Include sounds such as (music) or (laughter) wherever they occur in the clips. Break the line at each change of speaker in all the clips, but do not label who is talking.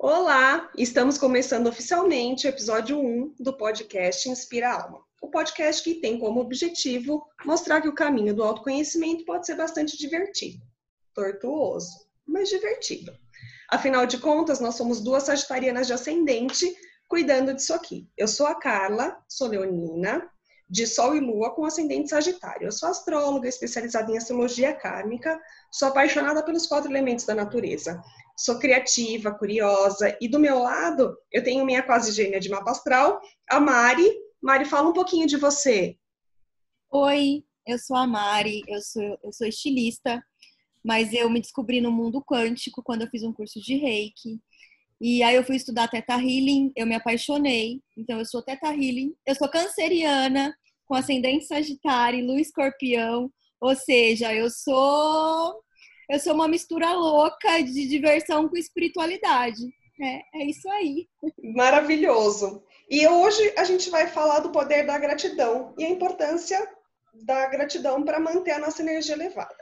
Olá, estamos começando oficialmente o episódio 1 do podcast Inspira Alma. O podcast que tem como objetivo mostrar que o caminho do autoconhecimento pode ser bastante divertido, tortuoso, mas divertido. Afinal de contas, nós somos duas sagitarianas de ascendente cuidando disso aqui. Eu sou a Carla, sou leonina, de Sol e Lua com ascendente Sagitário. Eu sou astróloga, especializada em astrologia kármica, sou apaixonada pelos quatro elementos da natureza. Sou criativa, curiosa, e do meu lado eu tenho minha quase gêmea de mapa astral, a Mari. Mari, fala um pouquinho de você.
Oi, eu sou a Mari, eu sou, eu sou estilista, mas eu me descobri no mundo quântico quando eu fiz um curso de reiki. E aí eu fui estudar Teta Healing, eu me apaixonei. Então eu sou Teta Healing, eu sou canceriana, com ascendente Sagitário, Lua Escorpião, ou seja, eu sou eu sou uma mistura louca de diversão com espiritualidade. É, é isso aí.
Maravilhoso. E hoje a gente vai falar do poder da gratidão e a importância da gratidão para manter a nossa energia elevada.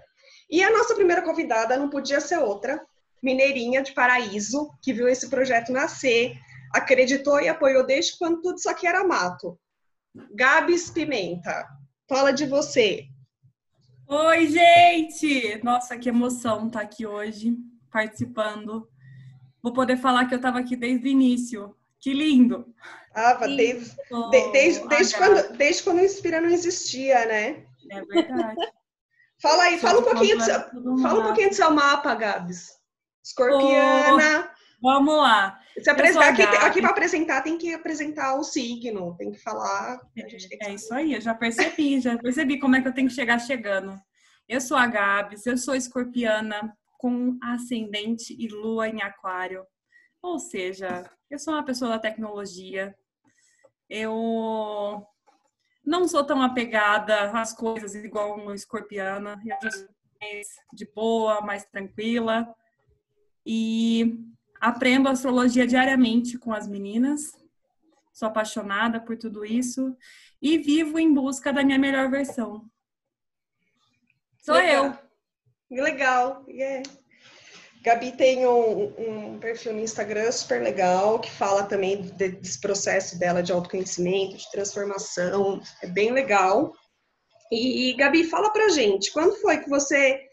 E a nossa primeira convidada não podia ser outra mineirinha de Paraíso, que viu esse projeto nascer, acreditou e apoiou desde quando tudo isso aqui era mato. Gabs Pimenta, fala de você.
Oi, gente! Nossa, que emoção estar tá aqui hoje, participando. Vou poder falar que eu estava aqui desde o início. Que lindo!
Ah, desde, desde, desde, desde, quando, desde quando o Inspira não existia, né?
É verdade. (laughs)
fala aí, fala um, pouquinho do seu, fala um pouquinho do seu mapa, Gabs. Escorpiana.
Oh, vamos lá.
Se apresentar, aqui, aqui para apresentar tem que apresentar o signo, tem que falar.
É, é isso aí, eu já percebi, já percebi como é que eu tenho que chegar chegando. Eu sou a Gabs, eu sou escorpiana com ascendente e lua em aquário. Ou seja, eu sou uma pessoa da tecnologia. Eu não sou tão apegada às coisas igual uma escorpiana. Eu sou mais de boa, mais tranquila e aprendo astrologia diariamente com as meninas. Sou apaixonada por tudo isso e vivo em busca da minha melhor versão. Sou
legal.
eu.
Legal. Yeah. Gabi tem um, um, perfil no Instagram super legal que fala também desse processo dela de autoconhecimento, de transformação. É bem legal. E, Gabi, fala pra gente, quando foi que você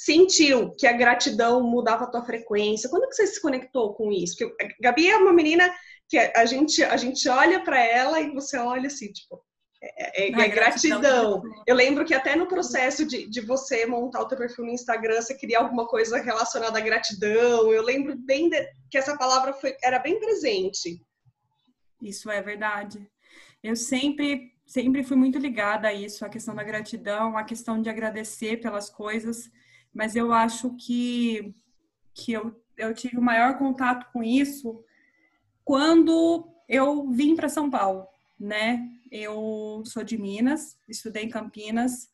sentiu que a gratidão mudava a tua frequência? Quando que você se conectou com isso? Porque a Gabi é uma menina que a gente, a gente olha para ela e você olha assim, tipo, é, é, é gratidão. gratidão. Eu lembro que até no processo de, de você montar o teu perfil no Instagram, você queria alguma coisa relacionada à gratidão. Eu lembro bem de, que essa palavra foi, era bem presente.
Isso é verdade. Eu sempre, sempre fui muito ligada a isso, a questão da gratidão, a questão de agradecer pelas coisas mas eu acho que, que eu, eu tive o maior contato com isso quando eu vim para São Paulo, né? Eu sou de Minas, estudei em Campinas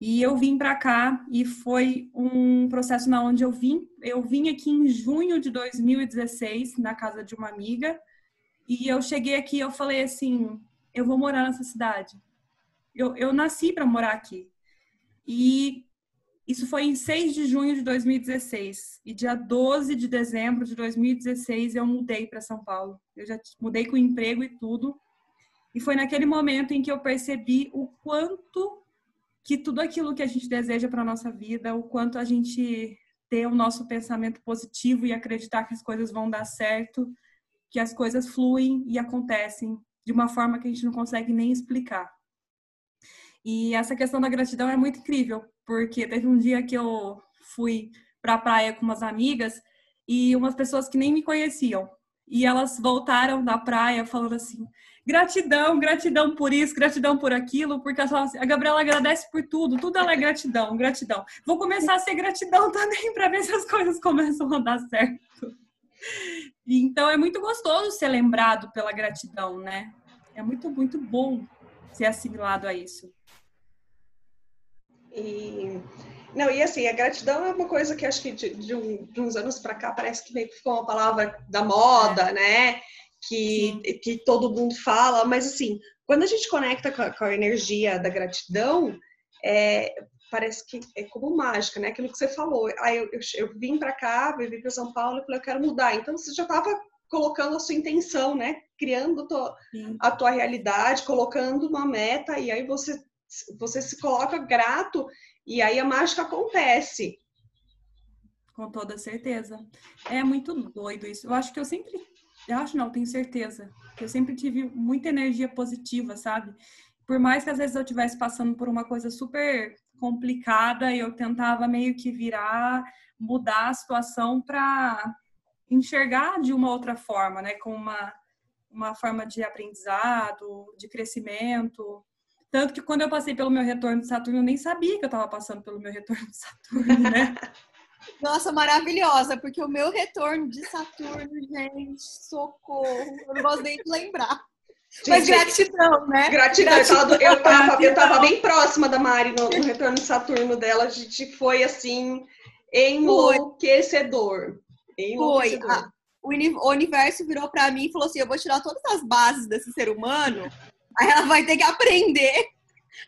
e eu vim para cá e foi um processo na onde eu vim. Eu vim aqui em junho de 2016 na casa de uma amiga e eu cheguei aqui eu falei assim, eu vou morar nessa cidade. Eu, eu nasci para morar aqui. E isso foi em 6 de junho de 2016. E dia 12 de dezembro de 2016 eu mudei para São Paulo. Eu já mudei com emprego e tudo. E foi naquele momento em que eu percebi o quanto que tudo aquilo que a gente deseja para nossa vida, o quanto a gente ter o nosso pensamento positivo e acreditar que as coisas vão dar certo, que as coisas fluem e acontecem de uma forma que a gente não consegue nem explicar. E essa questão da gratidão é muito incrível, porque teve um dia que eu fui para a praia com umas amigas e umas pessoas que nem me conheciam. E elas voltaram da praia falando assim: gratidão, gratidão por isso, gratidão por aquilo, porque assim, a Gabriela agradece por tudo, tudo ela é gratidão, gratidão. Vou começar a ser gratidão (laughs) também para ver se as coisas começam a dar certo. Então é muito gostoso ser lembrado pela gratidão, né? É muito, muito bom ser assimilado a isso.
E não, e assim, a gratidão é uma coisa que acho que de, de, um, de uns anos para cá parece que meio que ficou uma palavra da moda, é. né? Que, que todo mundo fala, mas assim, quando a gente conecta com a, com a energia da gratidão, é, parece que é como mágica, né? Aquilo que você falou. Aí eu, eu, eu vim para cá, vim para São Paulo e falei, eu quero mudar. Então você já estava colocando a sua intenção, né? Criando tua, a tua realidade, colocando uma meta e aí você você se coloca grato e aí a mágica acontece.
Com toda certeza. É muito doido isso. Eu acho que eu sempre, eu acho não, tenho certeza, que eu sempre tive muita energia positiva, sabe? Por mais que às vezes eu estivesse passando por uma coisa super complicada, eu tentava meio que virar, mudar a situação para enxergar de uma outra forma, né? Com uma, uma forma de aprendizado, de crescimento. Tanto que quando eu passei pelo meu retorno de Saturno, eu nem sabia que eu estava passando pelo meu retorno de Saturno, né? (laughs)
Nossa, maravilhosa, porque o meu retorno de Saturno, gente, socorro, eu não gosto nem de lembrar. Gente, Mas gratidão, né?
Gratidão. gratidão. Eu, tava, eu tava bem próxima da Mari no, no, retorno de Saturno dela. A gente foi assim, enlouquecedor.
Foi. A, o universo virou para mim e falou assim: eu vou tirar todas as bases desse ser humano, aí ela vai ter que aprender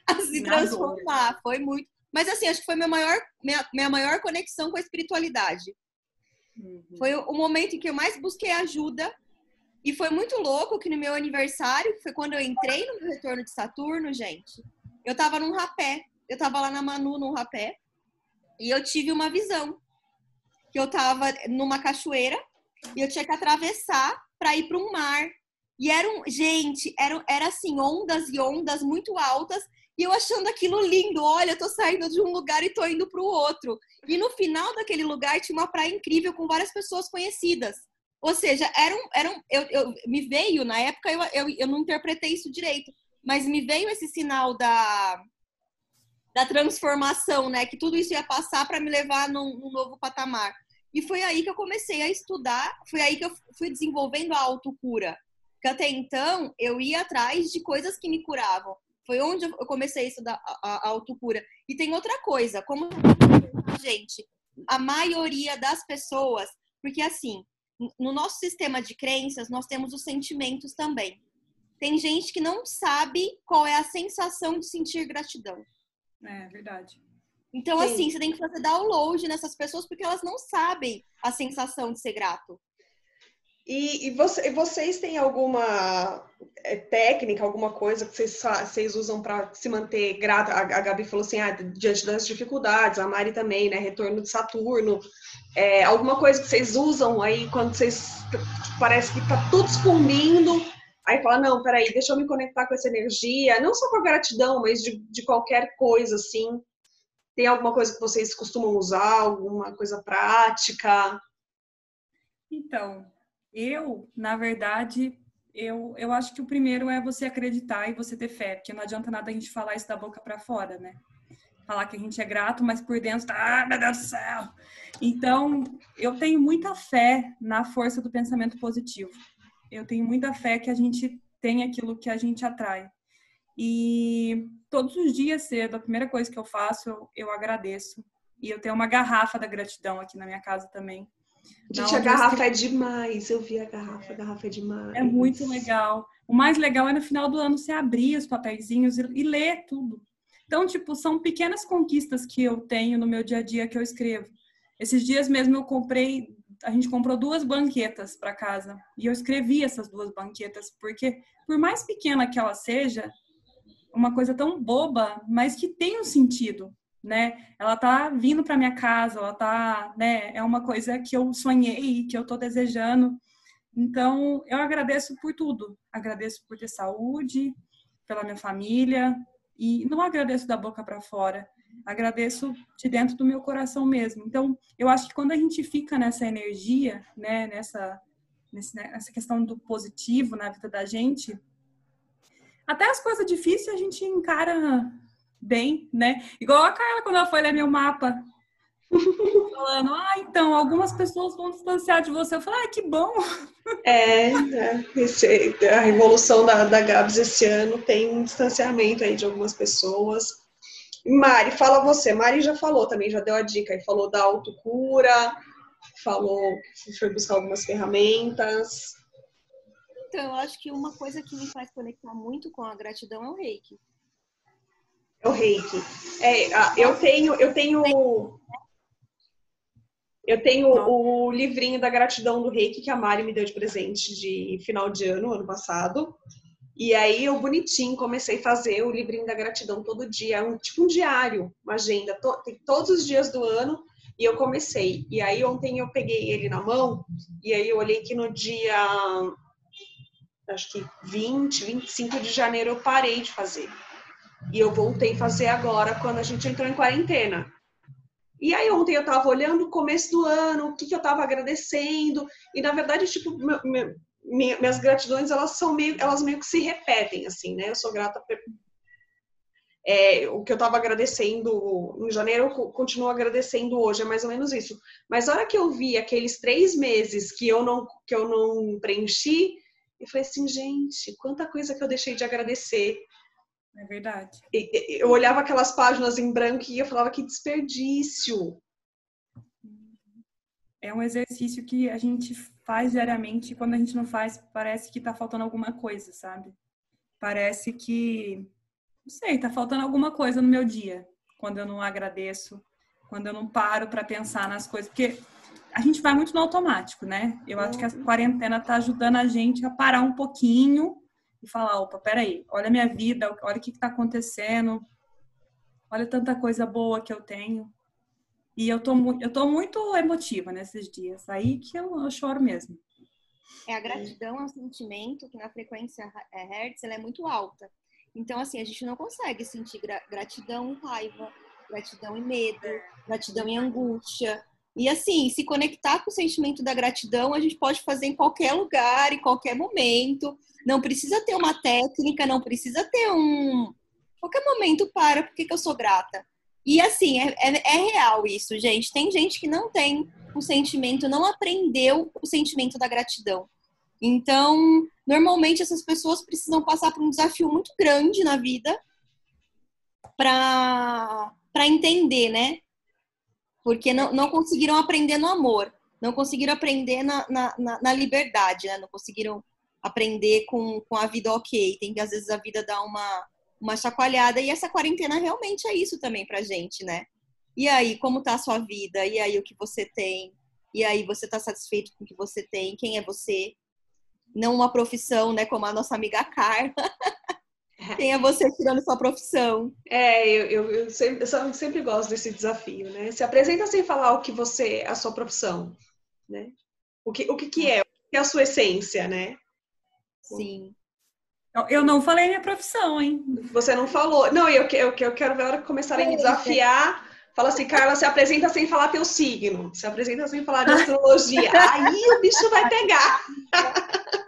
a se transformar. Foi muito. Mas assim, acho que foi minha maior, minha, minha maior conexão com a espiritualidade. Uhum. Foi o momento em que eu mais busquei ajuda. E foi muito louco que no meu aniversário, que foi quando eu entrei no meu retorno de Saturno, gente, eu tava num rapé. Eu tava lá na Manu, num rapé. E eu tive uma visão. Que eu tava numa cachoeira e eu tinha que atravessar para ir para um mar. E eram, gente, era, era assim, ondas e ondas muito altas e eu achando aquilo lindo, olha, eu tô saindo de um lugar e tô indo para o outro. E no final daquele lugar tinha uma praia incrível com várias pessoas conhecidas. Ou seja, eram, eram eu, eu me veio na época eu, eu, eu não interpretei isso direito, mas me veio esse sinal da da transformação, né? Que tudo isso ia passar para me levar num, num novo patamar. E foi aí que eu comecei a estudar, foi aí que eu fui desenvolvendo a autocura. Porque até então eu ia atrás de coisas que me curavam. Foi onde eu comecei a estudar a, a autocura. E tem outra coisa, como gente, a maioria das pessoas, porque assim, no nosso sistema de crenças, nós temos os sentimentos também. Tem gente que não sabe qual é a sensação de sentir gratidão.
É verdade.
Então, Sim. assim, você tem que fazer download nessas pessoas porque elas não sabem a sensação de ser grato.
E, e, você, vocês têm alguma é, técnica, alguma coisa que vocês, vocês usam para se manter grata? A, a, Gabi falou assim, ah, diante das dificuldades, a Mari também, né? Retorno de Saturno. É, alguma coisa que vocês usam aí quando vocês parece que tá tudo sucumbindo, aí fala, não, peraí, deixa eu me conectar com essa energia, não só com a gratidão, mas de, de qualquer coisa, assim. Tem alguma coisa que vocês costumam usar, alguma coisa prática?
Então, eu, na verdade, eu, eu acho que o primeiro é você acreditar e você ter fé, porque não adianta nada a gente falar isso da boca para fora, né? Falar que a gente é grato, mas por dentro tá, ah, meu Deus do céu. Então, eu tenho muita fé na força do pensamento positivo. Eu tenho muita fé que a gente tem aquilo que a gente atrai. E todos os dias cedo, a primeira coisa que eu faço, eu, eu agradeço. E eu tenho uma garrafa da gratidão aqui na minha casa também.
Gente, a garrafa é demais. Eu vi a garrafa, a garrafa é demais.
É muito legal. O mais legal é no final do ano você abrir os papeizinhos e, e ler tudo. Então, tipo, são pequenas conquistas que eu tenho no meu dia a dia que eu escrevo. Esses dias mesmo eu comprei, a gente comprou duas banquetas para casa e eu escrevi essas duas banquetas porque por mais pequena que ela seja, uma coisa tão boba, mas que tem um sentido né? Ela tá vindo para minha casa, ela tá, né? É uma coisa que eu sonhei, que eu tô desejando. Então, eu agradeço por tudo. Agradeço por ter saúde, pela minha família e não agradeço da boca para fora. Agradeço de dentro do meu coração mesmo. Então, eu acho que quando a gente fica nessa energia, né, nessa nessa questão do positivo na vida da gente, até as coisas difíceis a gente encara bem, né? Igual a Carla quando ela foi ler meu mapa. (laughs) Falando, ah, então, algumas pessoas vão distanciar de você. Eu falei, ah, que bom.
É, é esse, a revolução da, da Gabs esse ano tem um distanciamento aí de algumas pessoas. Mari, fala você. Mari já falou também, já deu a dica e falou da autocura, falou que foi buscar algumas ferramentas.
Então, eu acho que uma coisa que me faz conectar muito com a gratidão é o reiki.
É o reiki. É, eu tenho, eu tenho. Eu tenho o livrinho da gratidão do reiki que a Mari me deu de presente de final de ano, ano passado. E aí eu bonitinho comecei a fazer o livrinho da gratidão todo dia, um tipo um diário, uma agenda, to, tem todos os dias do ano e eu comecei. E aí ontem eu peguei ele na mão e aí eu olhei que no dia acho que 20, 25 de janeiro eu parei de fazer. E eu voltei a fazer agora quando a gente entrou em quarentena. E aí ontem eu tava olhando o começo do ano, o que, que eu tava agradecendo, e na verdade, tipo, meu, meu, minhas gratidões, elas são meio, elas meio que se repetem, assim, né? Eu sou grata é, o que eu estava agradecendo em janeiro, eu continuo agradecendo hoje, é mais ou menos isso. Mas a hora que eu vi aqueles três meses que eu não, que eu não preenchi, eu falei assim, gente, quanta coisa que eu deixei de agradecer.
É verdade.
Eu olhava aquelas páginas em branco e eu falava que desperdício.
É um exercício que a gente faz diariamente e quando a gente não faz, parece que tá faltando alguma coisa, sabe? Parece que não sei, tá faltando alguma coisa no meu dia, quando eu não agradeço, quando eu não paro para pensar nas coisas, porque a gente vai muito no automático, né? Eu acho que a quarentena tá ajudando a gente a parar um pouquinho e falar, opa, peraí, olha a minha vida, olha o que, que tá acontecendo, olha tanta coisa boa que eu tenho. E eu tô, eu tô muito emotiva nesses dias, aí que eu, eu choro mesmo.
É, a gratidão é um sentimento que na frequência é, Hertz ela é muito alta. Então, assim, a gente não consegue sentir gratidão raiva, gratidão em medo, gratidão em angústia. E, assim, se conectar com o sentimento da gratidão, a gente pode fazer em qualquer lugar, em qualquer momento. Não precisa ter uma técnica, não precisa ter um. Qualquer momento para, por que eu sou grata? E, assim, é, é, é real isso, gente. Tem gente que não tem o sentimento, não aprendeu o sentimento da gratidão. Então, normalmente essas pessoas precisam passar por um desafio muito grande na vida para entender, né? Porque não, não conseguiram aprender no amor, não conseguiram aprender na, na, na liberdade, né? Não conseguiram aprender com, com a vida ok. Tem que, às vezes, a vida dá uma, uma chacoalhada. E essa quarentena realmente é isso também pra gente, né? E aí, como tá a sua vida? E aí, o que você tem? E aí, você tá satisfeito com o que você tem? Quem é você? não uma profissão, né? Como a nossa amiga Carla. (laughs) Quem é você tirando sua profissão?
É, eu, eu, eu, sempre, eu, sempre, gosto desse desafio, né? Se apresenta sem falar o que você, a sua profissão, né? O que, o que, que é, o que é a sua essência, né?
Sim.
Eu não falei minha profissão, hein?
Você não falou. Não, eu, eu, eu quero ver a hora que começarem a me desafiar Fala assim, Carla, se apresenta sem falar teu signo, se apresenta sem falar de astrologia. (laughs) Aí o bicho vai pegar.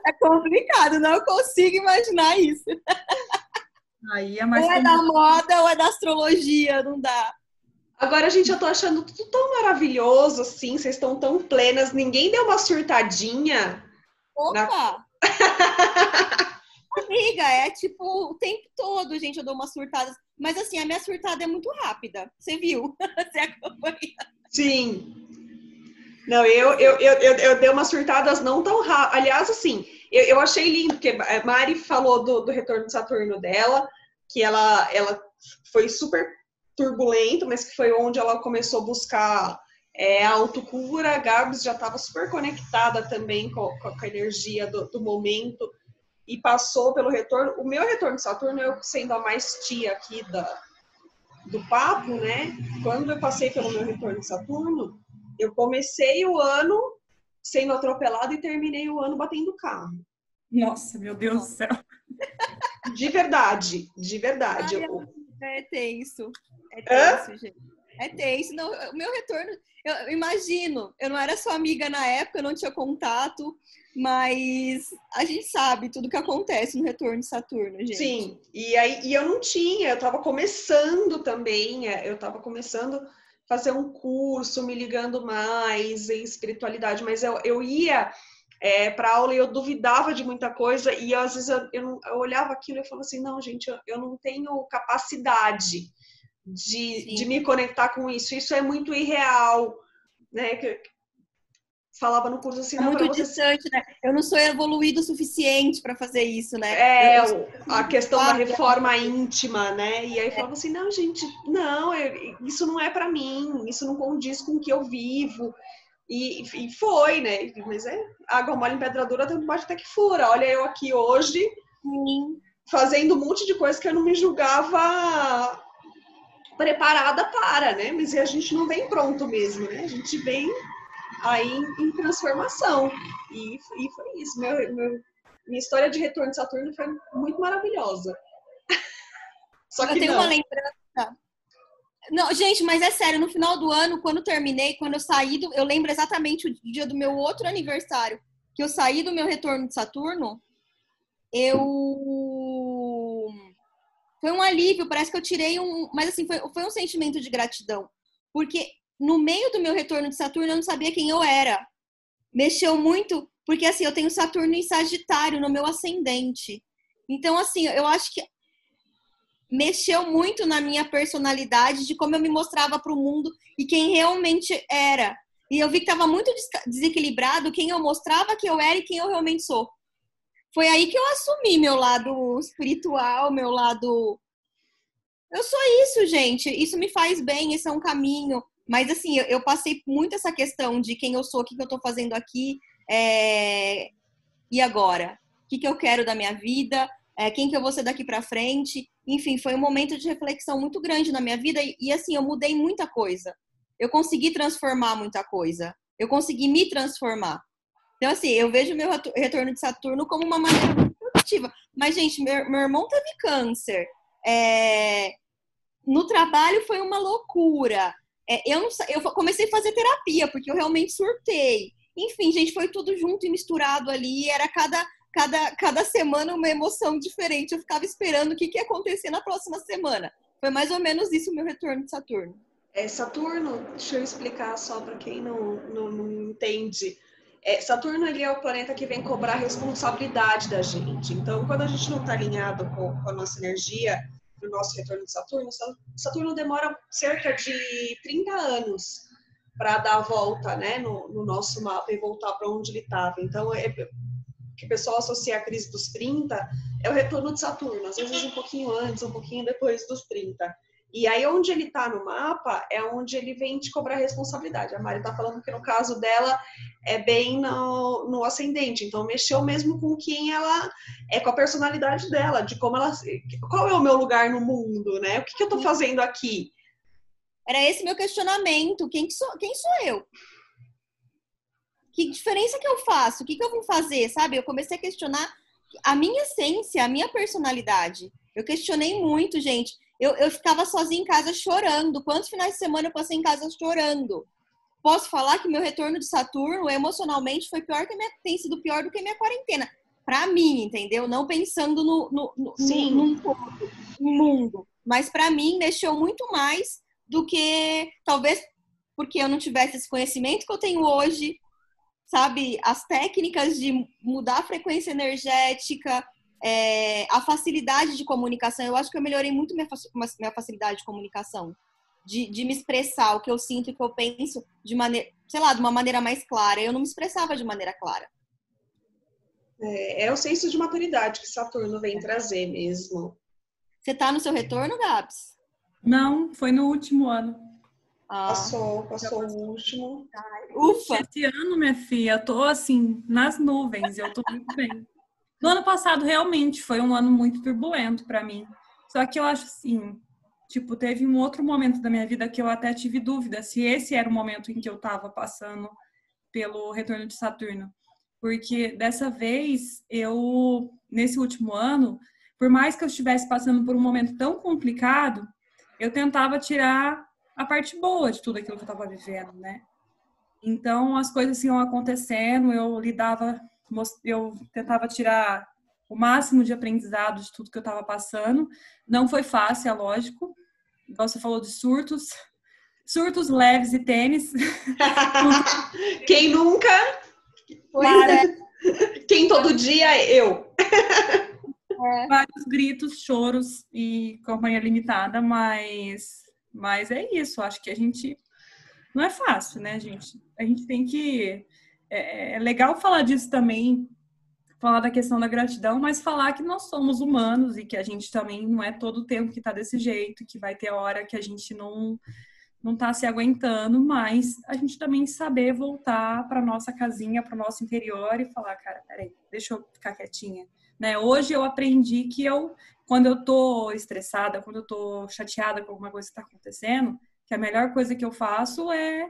É complicado, não consigo imaginar isso. (laughs)
Aí é mais
ou é da moda ou é da astrologia, não dá.
Agora, gente, eu tô achando tudo tão maravilhoso, assim, vocês estão tão plenas, ninguém deu uma surtadinha.
Opa! Na... (laughs) Amiga, é tipo o tempo todo, gente, eu dou uma surtada. Mas assim, a minha surtada é muito rápida. Você viu? (laughs) Você acompanha.
Sim. Não, eu, eu, eu, eu, eu dei umas surtadas não tão rápidas. Aliás, assim, eu, eu achei lindo, porque a Mari falou do, do retorno de Saturno dela, que ela, ela foi super turbulento, mas que foi onde ela começou a buscar é, a autocura. A Gabs já estava super conectada também com, com a energia do, do momento e passou pelo retorno. O meu retorno de Saturno, eu sendo a mais tia aqui da, do papo, né? Quando eu passei pelo meu retorno de Saturno, eu comecei o ano sendo atropelado e terminei o ano batendo carro.
Nossa, meu Deus do céu.
De verdade, de verdade.
Ai, eu... É tenso. É tenso, Hã? gente. É tenso. Não, o meu retorno, eu imagino, eu não era sua amiga na época, eu não tinha contato, mas a gente sabe tudo que acontece no retorno de Saturno, gente.
Sim, e aí e eu não tinha, eu estava começando também, é, eu estava começando fazer um curso, me ligando mais em espiritualidade, mas eu, eu ia é, para aula e eu duvidava de muita coisa e às vezes eu, eu, eu olhava aquilo e falava assim, não, gente, eu, eu não tenho capacidade de, de me conectar com isso, isso é muito irreal, né? Falava no curso assim,
é muito distante, você... né? Eu não sou evoluído o suficiente para fazer isso, né?
É,
eu,
a questão da reforma íntima, né? E aí falava assim, não, gente, não, isso não é para mim, isso não condiz com o que eu vivo. E, e foi, né? Mas é água mole em pedra dura, tanto bate até que fura. Olha eu aqui hoje, Sim. fazendo um monte de coisa que eu não me julgava preparada para, né? Mas a gente não vem pronto mesmo, né? A gente vem aí em transformação. E, e foi isso. Meu, meu, minha história de retorno de Saturno foi muito maravilhosa. (laughs)
Só que eu tenho não. uma lembrança. Não, gente, mas é sério, no final do ano, quando terminei, quando eu saí do. Eu lembro exatamente o dia do meu outro aniversário, que eu saí do meu retorno de Saturno, eu. Foi um alívio, parece que eu tirei um. Mas assim, foi, foi um sentimento de gratidão. Porque no meio do meu retorno de Saturno, eu não sabia quem eu era. Mexeu muito, porque assim, eu tenho Saturno em Sagitário no meu ascendente. Então, assim, eu acho que mexeu muito na minha personalidade, de como eu me mostrava para o mundo e quem realmente era. E eu vi que estava muito desequilibrado quem eu mostrava que eu era e quem eu realmente sou. Foi aí que eu assumi meu lado espiritual, meu lado. Eu sou isso, gente. Isso me faz bem, esse é um caminho. Mas, assim, eu, eu passei muito essa questão de quem eu sou, o que, que eu estou fazendo aqui, é... e agora? O que, que eu quero da minha vida? É, quem que eu vou ser daqui para frente? Enfim, foi um momento de reflexão muito grande na minha vida e, e, assim, eu mudei muita coisa. Eu consegui transformar muita coisa. Eu consegui me transformar. Então, assim, eu vejo meu retorno de Saturno como uma maneira muito positiva. Mas, gente, meu, meu irmão teve câncer. É... No trabalho foi uma loucura. É, eu, não, eu comecei a fazer terapia, porque eu realmente surtei. Enfim, gente, foi tudo junto e misturado ali. Era cada, cada, cada semana uma emoção diferente. Eu ficava esperando o que, que ia acontecer na próxima semana. Foi mais ou menos isso o meu retorno de Saturno.
É, Saturno, deixa eu explicar só para quem não, não, não entende. É, Saturno ele é o planeta que vem cobrar responsabilidade da gente. Então, quando a gente não está alinhado com, com a nossa energia, do nosso retorno de Saturno, Saturno demora cerca de 30 anos para dar a volta né, no, no, nosso mapa e voltar para onde ele estava. Então, é, que o pessoal associa a crise dos 30 é o retorno de Saturno, às vezes um pouquinho antes, um pouquinho depois dos 30. E aí, onde ele está no mapa, é onde ele vem te cobrar responsabilidade. A Mari está falando que no caso dela é bem no, no ascendente, então mexeu mesmo com quem ela é, com a personalidade dela, de como ela. Qual é o meu lugar no mundo, né? O que, que eu estou fazendo aqui?
Era esse meu questionamento. Quem, sou, quem sou eu? Que diferença que eu faço? O que, que eu vou fazer? Sabe? Eu comecei a questionar a minha essência, a minha personalidade. Eu questionei muito, gente eu, eu ficava sozinha em casa chorando. Quantos finais de semana eu passei em casa chorando? Posso falar que meu retorno de Saturno emocionalmente foi pior que minha, tem sido pior do que minha quarentena. Para mim, entendeu? Não pensando no, no, no, Sim. no, no, no mundo. Mas para mim mexeu muito mais do que talvez porque eu não tivesse esse conhecimento que eu tenho hoje, sabe? As técnicas de mudar a frequência energética, é, a facilidade de comunicação. Eu acho que eu melhorei muito minha, minha facilidade de comunicação. De, de, me expressar o que eu sinto e o que eu penso de maneira, sei lá, de uma maneira mais clara. Eu não me expressava de maneira clara.
É, é o senso de maturidade que Saturno vem trazer mesmo.
Você tá no seu retorno, Gabs?
Não, foi no último ano.
Ah, passou, passou o último.
Ufa! Esse ano, minha filha, eu tô assim, nas nuvens, eu tô muito bem. No ano passado, realmente, foi um ano muito turbulento para mim. Só que eu acho assim, tipo, teve um outro momento da minha vida que eu até tive dúvida se esse era o momento em que eu estava passando pelo retorno de Saturno. Porque dessa vez, eu, nesse último ano, por mais que eu estivesse passando por um momento tão complicado, eu tentava tirar a parte boa de tudo aquilo que eu estava vivendo, né? Então, as coisas iam acontecendo, eu lidava eu tentava tirar o máximo de aprendizado de tudo que eu estava passando. Não foi fácil, é lógico. Você falou de surtos, surtos leves e tênis. (laughs)
Quem nunca? É. (laughs) Quem todo dia? Eu.
É. Vários gritos, choros e companhia limitada, mas, mas é isso. Acho que a gente não é fácil, né, gente? A gente tem que é, é legal falar disso também, falar da questão da gratidão, mas falar que nós somos humanos e que a gente também não é todo o tempo que tá desse jeito, que vai ter hora que a gente não não tá se aguentando, mas a gente também saber voltar para nossa casinha, para o nosso interior e falar, cara, peraí, deixa eu ficar quietinha. Né? Hoje eu aprendi que eu, quando eu tô estressada, quando eu tô chateada com alguma coisa que está acontecendo, que a melhor coisa que eu faço é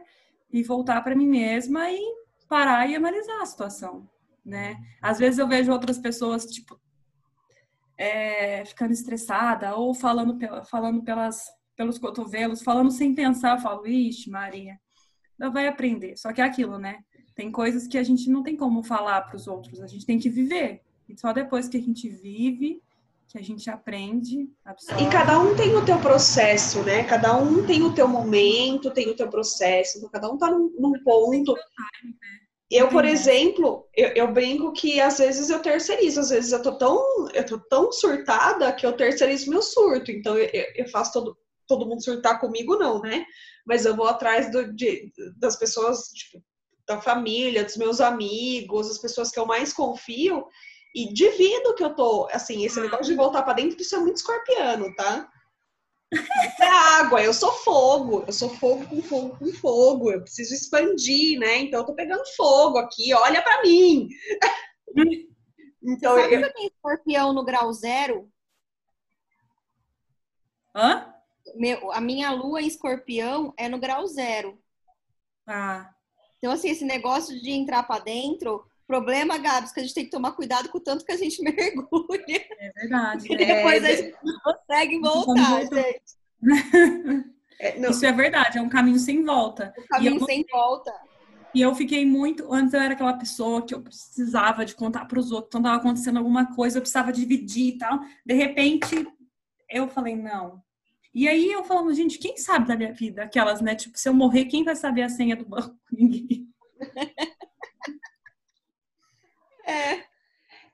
ir voltar para mim mesma e parar e analisar a situação né? Às vezes eu vejo outras pessoas, tipo, é, ficando estressada ou falando, falando pelas, pelos cotovelos, falando sem pensar, eu falo, ixi, Maria, não vai aprender. Só que é aquilo, né? Tem coisas que a gente não tem como falar para os outros, a gente tem que viver. E só depois que a gente vive que a gente aprende. Absorve.
E cada um tem o teu processo, né? Cada um tem o teu momento, tem o teu processo. Então, cada um tá num, num ponto. Né? Eu, por exemplo, eu, eu, brinco que às vezes eu terceirizo, às vezes eu tô tão, eu tô tão surtada que eu terceirizo meu surto. Então eu, eu faço todo, todo mundo surtar comigo, não, né? Mas eu vou atrás do, de, das pessoas, tipo, da família, dos meus amigos, as pessoas que eu mais confio, e divido que eu tô, assim, esse negócio de voltar para dentro, isso é muito escorpiano, tá? é água, eu sou fogo, eu sou fogo com fogo com fogo, eu preciso expandir, né? Então eu tô pegando fogo aqui, olha para mim.
então Você sabe eu... que tem escorpião no grau zero?
Hã?
Meu, a minha lua em escorpião é no grau zero.
Ah.
Então, assim, esse negócio de entrar para dentro, problema, Gabs, que a gente tem que tomar cuidado com o tanto que a gente (laughs) mergulha.
É verdade.
E depois é, a gente não consegue voltar, gente. (laughs)
É, Isso é verdade, é um caminho sem volta.
Um caminho eu, sem volta.
E eu fiquei muito. Antes eu era aquela pessoa que eu precisava de contar para os outros. Quando estava acontecendo alguma coisa, eu precisava dividir e tal. De repente, eu falei, não. E aí eu falando, gente, quem sabe da minha vida? Aquelas, né? Tipo, se eu morrer, quem vai saber a senha do banco? (laughs) Ninguém.
É.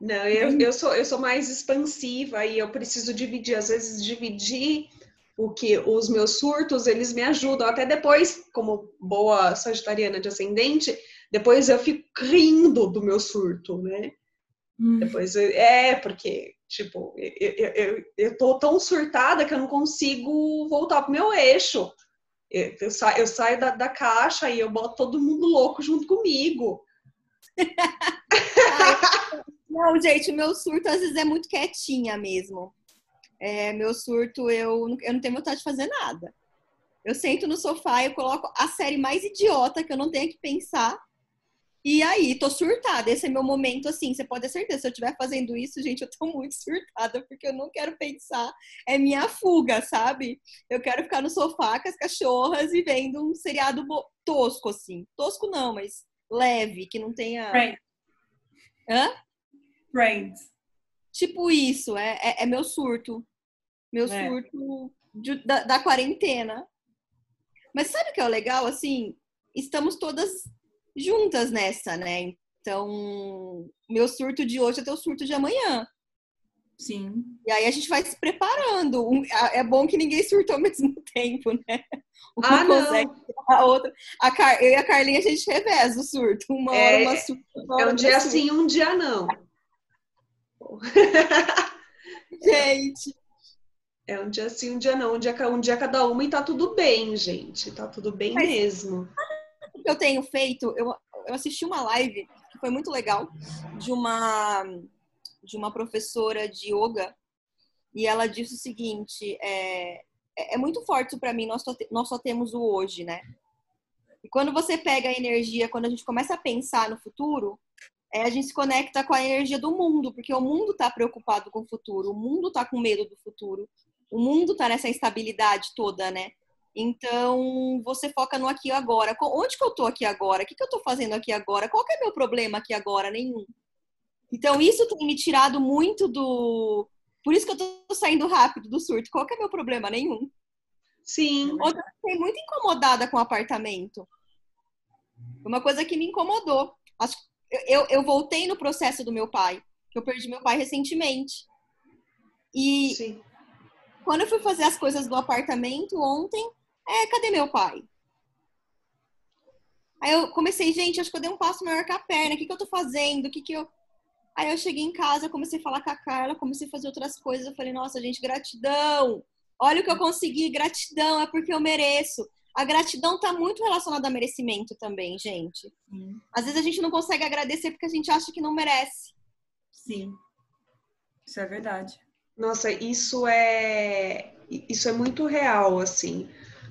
Não, eu, eu, sou, eu sou mais expansiva e eu preciso dividir. Às vezes, dividir o que os meus surtos, eles me ajudam. Até depois, como boa sagitariana de ascendente, depois eu fico rindo do meu surto, né? Hum. Depois, é, porque, tipo, eu, eu, eu, eu tô tão surtada que eu não consigo voltar pro meu eixo. Eu, eu, sa, eu saio da, da caixa e eu boto todo mundo louco junto comigo.
Não, gente, o meu surto às vezes é muito quietinha mesmo. É, meu surto, eu, eu não tenho vontade de fazer nada. Eu sento no sofá e coloco a série mais idiota que eu não tenho que pensar. E aí, tô surtada. Esse é meu momento, assim. Você pode ter certeza. Se eu estiver fazendo isso, gente, eu tô muito surtada, porque eu não quero pensar. É minha fuga, sabe? Eu quero ficar no sofá com as cachorras e vendo um seriado tosco, assim. Tosco não, mas leve, que não tenha.
Friends.
Hã?
Friends.
Tipo isso, é, é, é meu surto. Meu é. surto de, da, da quarentena. Mas sabe o que é o legal? Assim, estamos todas juntas nessa, né? Então, meu surto de hoje é teu surto de amanhã.
Sim.
E aí a gente vai se preparando. É bom que ninguém surta ao mesmo tempo, né? (laughs)
Uma ah, consegue
não. a outra. A Car... Eu e a Carlinha, a gente reveza o surto. Uma é, hora uma surto. Uma
hora é um dia surto. sim, um dia não. (laughs)
gente.
É um dia sim, um dia não. Um dia, um dia cada uma e tá tudo bem, gente. Tá tudo bem Mas, mesmo.
Eu tenho feito, eu, eu assisti uma live que foi muito legal de uma de uma professora de yoga e ela disse o seguinte: é, é, é muito forte para mim, nós só, nós só temos o hoje, né? E quando você pega a energia, quando a gente começa a pensar no futuro, é, a gente se conecta com a energia do mundo, porque o mundo está preocupado com o futuro, o mundo está com medo do futuro, o mundo está nessa instabilidade toda, né? Então, você foca no aqui e agora. Onde que eu tô aqui agora? O que, que eu tô fazendo aqui agora? Qual que é meu problema aqui agora? Nenhum. Então, isso tem me tirado muito do. Por isso que eu tô saindo rápido do surto. Qual que é meu problema? Nenhum.
Sim.
Outra, fiquei muito incomodada com o apartamento. Uma coisa que me incomodou. Acho eu, eu voltei no processo do meu pai. Eu perdi meu pai recentemente. E Sim. quando eu fui fazer as coisas do apartamento ontem, é, cadê meu pai? Aí eu comecei, gente, acho que eu dei um passo maior que a perna. O que, que eu tô fazendo? O que, que eu. Aí eu cheguei em casa, comecei a falar com a Carla, comecei a fazer outras coisas. Eu falei, nossa, gente, gratidão. Olha o que eu consegui, gratidão, é porque eu mereço. A gratidão tá muito relacionada a merecimento também, gente. Sim. Às vezes a gente não consegue agradecer porque a gente acha que não merece.
Sim. Isso é verdade.
Nossa, isso é isso é muito real, assim.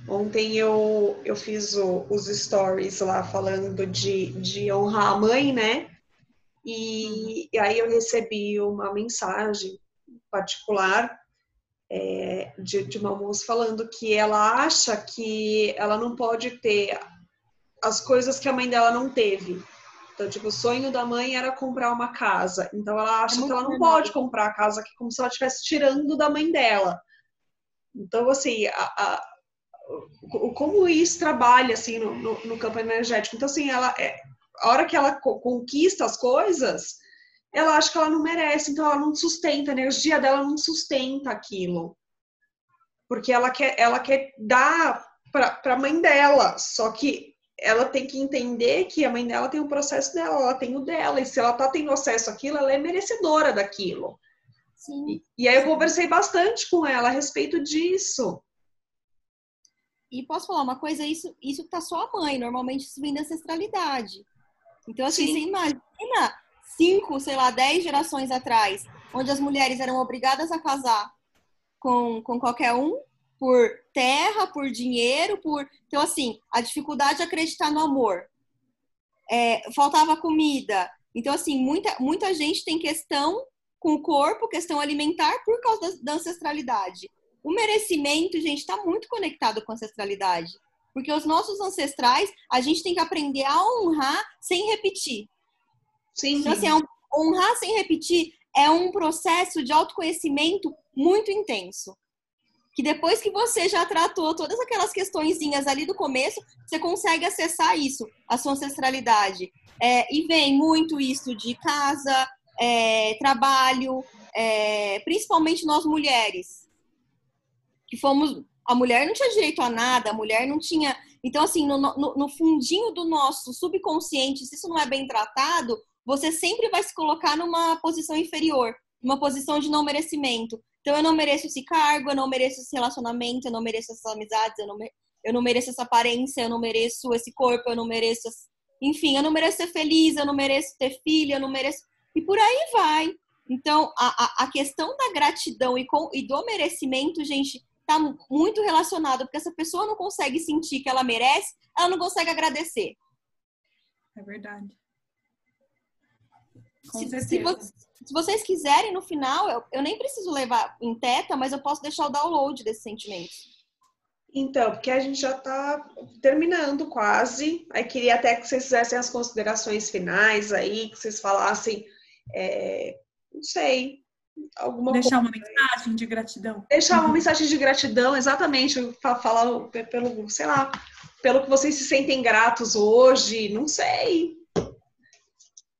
Ontem eu, eu fiz o, os stories lá falando de, de honrar a mãe, né? E, e aí eu recebi uma mensagem particular é, de, de uma moça falando que ela acha que ela não pode ter as coisas que a mãe dela não teve. Então, tipo, o sonho da mãe era comprar uma casa. Então, ela acha é que ela não pode comprar a casa, que é como se ela estivesse tirando da mãe dela. Então, assim, a, a, como isso trabalha, assim, no, no, no, campo energético. Então, assim, ela, é, a hora que ela conquista as coisas, ela acha que ela não merece, então ela não sustenta, a energia dela não sustenta aquilo. Porque ela quer, ela quer dar para a mãe dela, só que ela tem que entender que a mãe dela tem o processo dela, ela tem o dela, e se ela tá tendo acesso àquilo, ela é merecedora daquilo. Sim. E, e aí eu conversei bastante com ela a respeito disso.
E posso falar uma coisa? Isso, isso tá só a mãe, normalmente isso vem da ancestralidade. Então, assim, Sim. você imagina cinco, sei lá, dez gerações atrás, onde as mulheres eram obrigadas a casar com, com qualquer um, por terra, por dinheiro, por. Então, assim, a dificuldade de acreditar no amor. É, faltava comida. Então, assim, muita, muita gente tem questão com o corpo, questão alimentar, por causa da, da ancestralidade. O merecimento, gente, está muito conectado com a ancestralidade. Porque os nossos ancestrais, a gente tem que aprender a honrar sem repetir. Sim. Então, assim, é honrar sem repetir é um processo de autoconhecimento muito intenso que depois que você já tratou todas aquelas questõezinhas ali do começo, você consegue acessar isso, a sua ancestralidade. É, e vem muito isso de casa, é, trabalho, é, principalmente nós mulheres, que fomos. A mulher não tinha direito a nada, a mulher não tinha. Então, assim, no, no, no fundinho do nosso subconsciente, se isso não é bem tratado, você sempre vai se colocar numa posição inferior, numa posição de não merecimento. Então, eu não mereço esse cargo, eu não mereço esse relacionamento, eu não mereço essas amizades, eu não, me... eu não mereço essa aparência, eu não mereço esse corpo, eu não mereço. Enfim, eu não mereço ser feliz, eu não mereço ter filho, eu não mereço. E por aí vai. Então, a, a, a questão da gratidão e, com, e do merecimento, gente, tá muito relacionado, porque essa pessoa não consegue sentir que ela merece, ela não consegue agradecer.
É verdade.
Com se. Se, você, se vocês quiserem, no final, eu, eu nem preciso levar em teta, mas eu posso deixar o download desses sentimentos.
Então, porque a gente já está terminando quase. Aí queria até que vocês fizessem as considerações finais aí, que vocês falassem, é, não sei, alguma
Deixar coisa. uma mensagem de gratidão.
Deixar uma mensagem de gratidão, exatamente. Falar pelo, sei lá, pelo que vocês se sentem gratos hoje, não sei.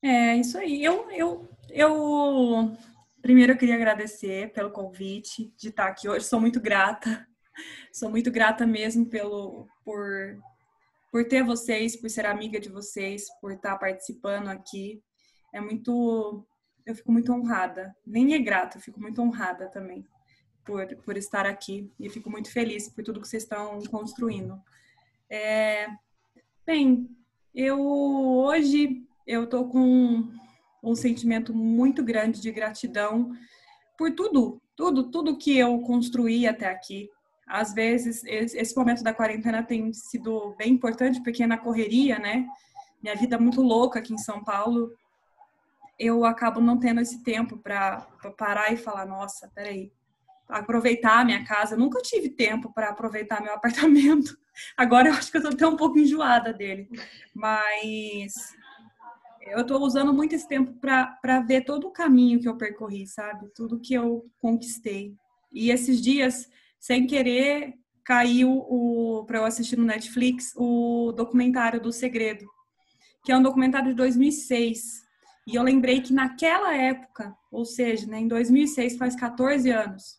É, isso aí. Eu, eu, eu primeiro eu queria agradecer pelo convite de estar aqui hoje. Sou muito grata. (laughs) Sou muito grata mesmo pelo por por ter vocês, por ser amiga de vocês, por estar participando aqui. É muito eu fico muito honrada. Nem é grata, eu fico muito honrada também por, por estar aqui e fico muito feliz por tudo que vocês estão construindo. É, bem, eu hoje eu tô com um sentimento muito grande de gratidão por tudo, tudo, tudo que eu construí até aqui. Às vezes, esse momento da quarentena tem sido bem importante, porque na correria, né? Minha vida é muito louca aqui em São Paulo, eu acabo não tendo esse tempo para parar e falar: nossa, peraí, aproveitar a minha casa. Eu nunca tive tempo para aproveitar meu (laughs) apartamento. Agora eu acho que eu estou até um pouco enjoada dele. Mas eu estou usando muito esse tempo para ver todo o caminho que eu percorri, sabe? Tudo que eu conquistei. E esses dias, sem querer, caiu para eu assistir no Netflix o documentário do Segredo, que é um documentário de 2006. E eu lembrei que naquela época, ou seja, né, em 2006, faz 14 anos,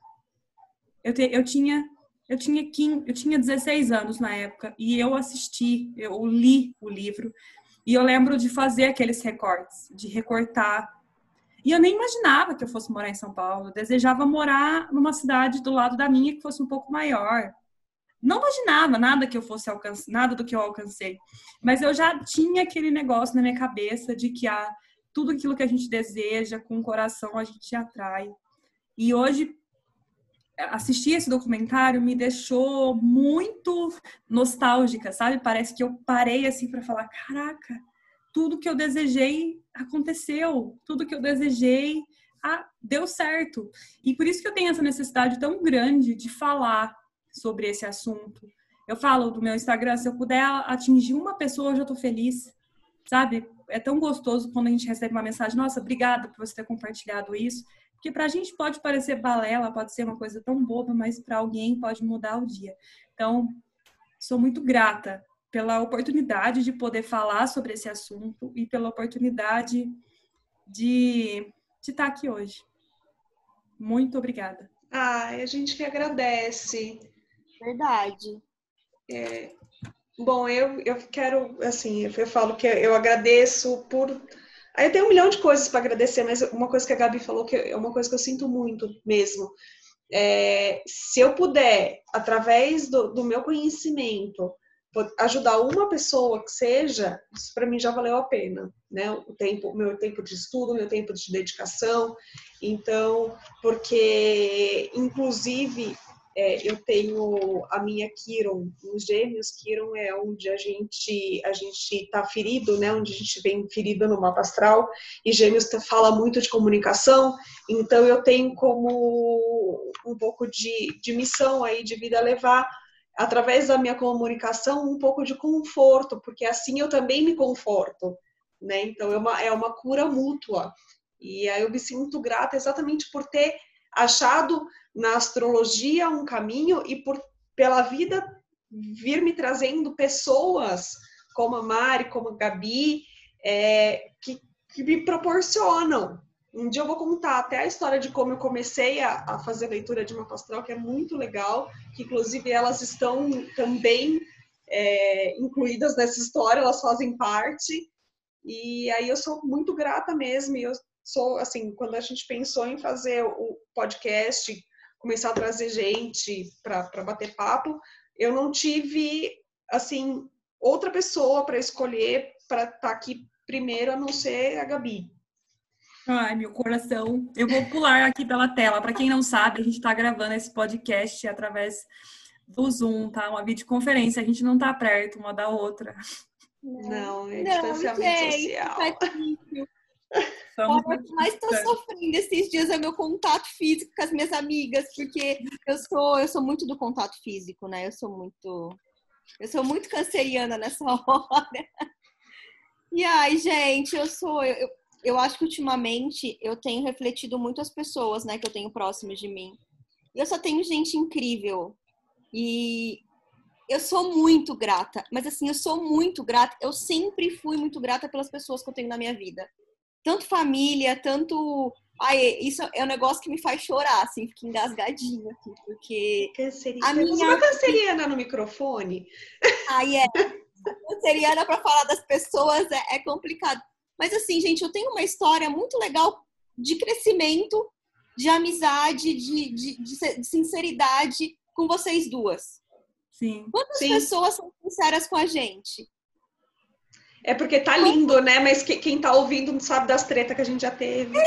eu, te, eu tinha Eu tinha, 15, eu tinha 16 anos na época e eu assisti, eu li o livro e eu lembro de fazer aqueles recortes, de recortar. E eu nem imaginava que eu fosse morar em São Paulo. Eu desejava morar numa cidade do lado da minha que fosse um pouco maior. Não imaginava nada que eu fosse alcançar, nada do que eu alcancei. Mas eu já tinha aquele negócio na minha cabeça de que ah, tudo aquilo que a gente deseja com o coração a gente atrai. E hoje assistir esse documentário me deixou muito nostálgica, sabe? Parece que eu parei assim para falar, caraca, tudo que eu desejei aconteceu, tudo que eu desejei ah, deu certo. E por isso que eu tenho essa necessidade tão grande de falar sobre esse assunto. Eu falo do meu Instagram, se eu puder atingir uma pessoa, eu já tô feliz, sabe? É tão gostoso quando a gente recebe uma mensagem, nossa, obrigada por você ter compartilhado isso. Porque para a gente pode parecer balela, pode ser uma coisa tão boba, mas para alguém pode mudar o dia. Então, sou muito grata pela oportunidade de poder falar sobre esse assunto e pela oportunidade de, de estar aqui hoje. Muito obrigada.
Ah, a gente que agradece.
Verdade.
É, bom, eu, eu quero, assim, eu falo que eu agradeço por Aí eu tenho um milhão de coisas para agradecer, mas uma coisa que a Gabi falou que é uma coisa que eu sinto muito mesmo. É, se eu puder, através do, do meu conhecimento, ajudar uma pessoa que seja, isso para mim já valeu a pena, né? O tempo, meu tempo de estudo, meu tempo de dedicação. Então, porque inclusive é, eu tenho a minha Kiron, os gêmeos, Kiron é onde a gente a gente está ferido, né? Onde a gente vem ferido no mapa astral e gêmeos fala muito de comunicação, então eu tenho como um pouco de, de missão aí de vida a levar através da minha comunicação um pouco de conforto, porque assim eu também me conforto, né? Então é uma, é uma cura mútua. E aí eu me sinto grata exatamente por ter achado na astrologia um caminho e por pela vida vir me trazendo pessoas como a Mari, como a Gabi, é, que, que, me proporcionam. Um dia eu vou contar até a história de como eu comecei a, a fazer leitura de uma astral, que é muito legal, que inclusive elas estão também é, incluídas nessa história, elas fazem parte. E aí eu sou muito grata mesmo, e eu sou, assim, quando a gente pensou em fazer o podcast, começar a trazer gente para bater papo, eu não tive, assim, outra pessoa para escolher para estar tá aqui primeiro, a não ser a Gabi.
Ai, meu coração. Eu vou pular aqui pela tela. Para quem não sabe, a gente está gravando esse podcast através do Zoom, tá? Uma videoconferência. A gente não está perto uma da outra.
Não, é distanciamento gente, social. Tá
mas estou sofrendo esses dias é meu contato físico com as minhas amigas, porque eu sou, eu sou muito do contato físico, né? Eu sou muito. Eu sou muito canceriana nessa (laughs) hora. E ai, gente, eu sou. Eu, eu acho que ultimamente eu tenho refletido muito as pessoas, né, que eu tenho próximas de mim. Eu só tenho gente incrível. E eu sou muito grata, mas assim, eu sou muito grata. Eu sempre fui muito grata pelas pessoas que eu tenho na minha vida tanto família, tanto. Ai, isso é um negócio que me faz chorar, assim, fica engasgadinho aqui, porque.
Canceriana. A minha... Uma canceriana no microfone.
Ai, é. Canceriana para falar das pessoas é, é complicado. Mas assim, gente, eu tenho uma história muito legal de crescimento, de amizade, de, de, de sinceridade com vocês duas.
Sim.
Quantas
Sim.
pessoas são sinceras com a gente?
É porque tá lindo, né? Mas que, quem tá ouvindo não sabe das tretas que a gente já teve.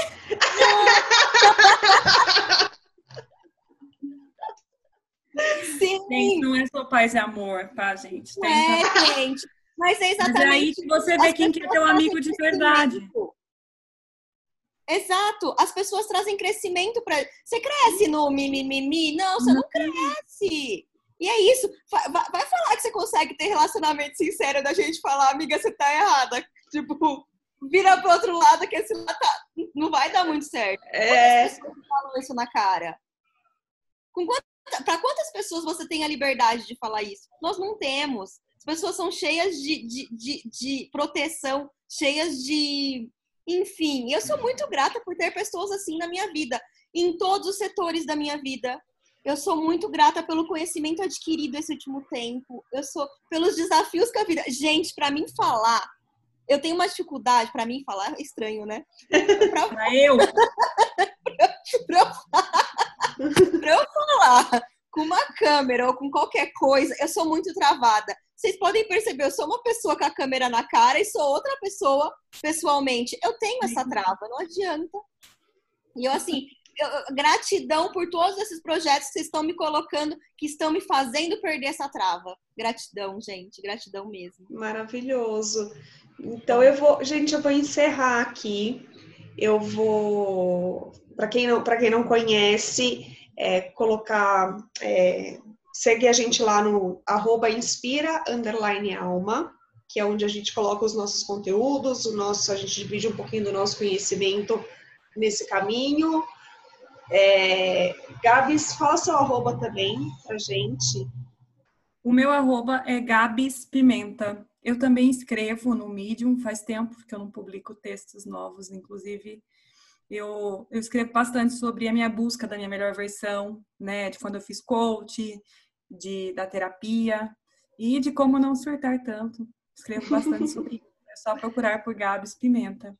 Sim. Gente, não é só paz e amor, tá, gente?
Tem é, gente. Mas é exatamente. Mas
aí que você vê quem que é teu amigo de verdade.
Exato. As pessoas trazem crescimento para. Você cresce no mimimi? Não, você não, não cresce. E é isso. Vai falar que você consegue ter relacionamento sincero da gente falar, amiga, você tá errada. Tipo, vira pro outro lado que esse lado tá... não vai dar muito certo.
É.
Quantas pessoas falam isso na cara? Com quantas, pra quantas pessoas você tem a liberdade de falar isso? Nós não temos. As pessoas são cheias de, de, de, de proteção, cheias de. Enfim, eu sou muito grata por ter pessoas assim na minha vida, em todos os setores da minha vida Eu sou muito grata pelo conhecimento adquirido esse último tempo. Eu sou pelos desafios que a vida. Gente, para mim falar, eu tenho uma dificuldade. Para mim falar é estranho, né? (laughs)
Pra, pra eu. (laughs)
pra, eu pra eu falar com uma câmera ou com qualquer coisa, eu sou muito travada. Vocês podem perceber, eu sou uma pessoa com a câmera na cara e sou outra pessoa pessoalmente. Eu tenho essa trava, não adianta. E eu, assim, gratidão por todos esses projetos que estão me colocando, que estão me fazendo perder essa trava. Gratidão, gente, gratidão mesmo.
Maravilhoso. Então eu vou, gente, eu vou encerrar aqui. Eu vou, para quem não, para quem não conhece, é, colocar, é, segue a gente lá no arroba inspira underline alma, que é onde a gente coloca os nossos conteúdos, o nosso, a gente divide um pouquinho do nosso conhecimento nesse caminho. É, Gabs, fala seu arroba também pra gente.
O meu arroba é Gabs Pimenta. Eu também escrevo no Medium, faz tempo que eu não publico textos novos, inclusive eu, eu escrevo bastante sobre a minha busca da minha melhor versão, né, de quando eu fiz coach, de, da terapia e de como não surtar tanto. Escrevo bastante sobre (laughs) isso. É só procurar por Gabs Pimenta.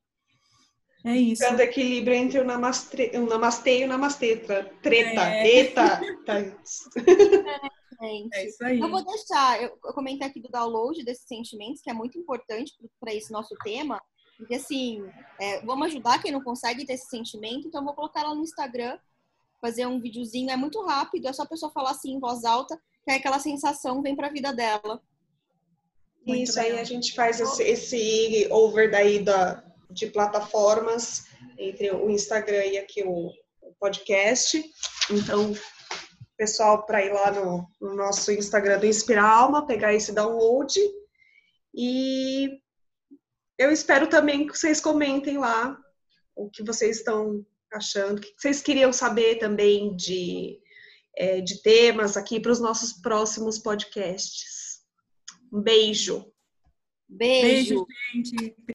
É isso.
Cada equilíbrio entre o namastê, o namastê e o namastetra. Treta, é. eita. Tá isso. (laughs)
É, é isso aí. Eu vou deixar, eu, eu comentei aqui do download desses sentimentos, que é muito importante para esse nosso tema. Porque assim, é, vamos ajudar quem não consegue ter esse sentimento, então eu vou colocar lá no Instagram, fazer um videozinho, é muito rápido, é só a pessoa falar assim em voz alta, que é aquela sensação vem para a vida dela.
Muito Isso bem. aí a gente faz esse, esse over daí da, de plataformas entre o Instagram e aqui o, o podcast. Então, pessoal, para ir lá no, no, nosso Instagram do Inspira Alma, pegar esse download. E eu espero também que vocês comentem lá o que vocês estão achando, o que vocês queriam saber também de, é, de temas aqui para os nossos próximos podcasts. Um beijo.
Beijo,
beijo gente.